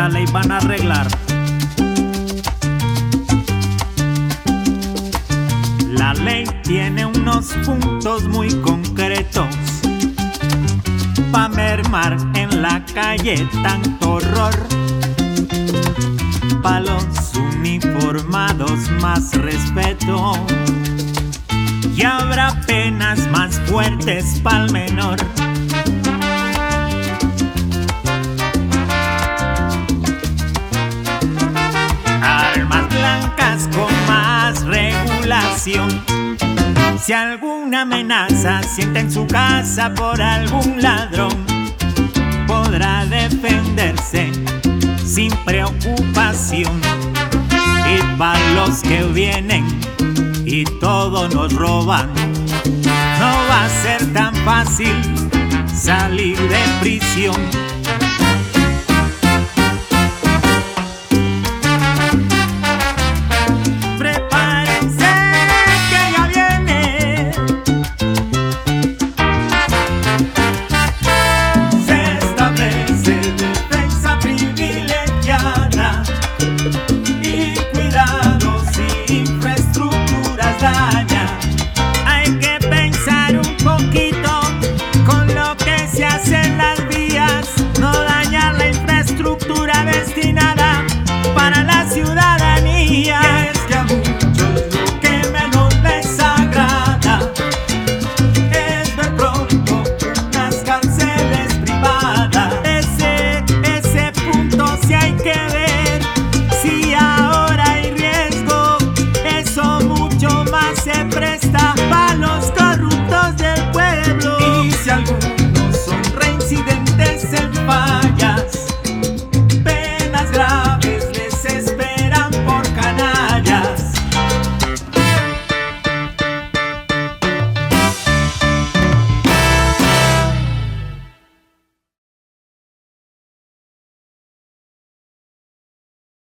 esa ley van a arreglar. La ley tiene unos puntos muy concretos pa' mermar en la calle tanto horror. Pa' los uniformados más respeto. Y habrá penas más fuertes pa'l menor. Con más regulación. Si alguna amenaza siente en su casa por algún ladrón, podrá defenderse sin preocupación. Y para los que vienen y todo nos roban, no va a ser tan fácil salir de prisión.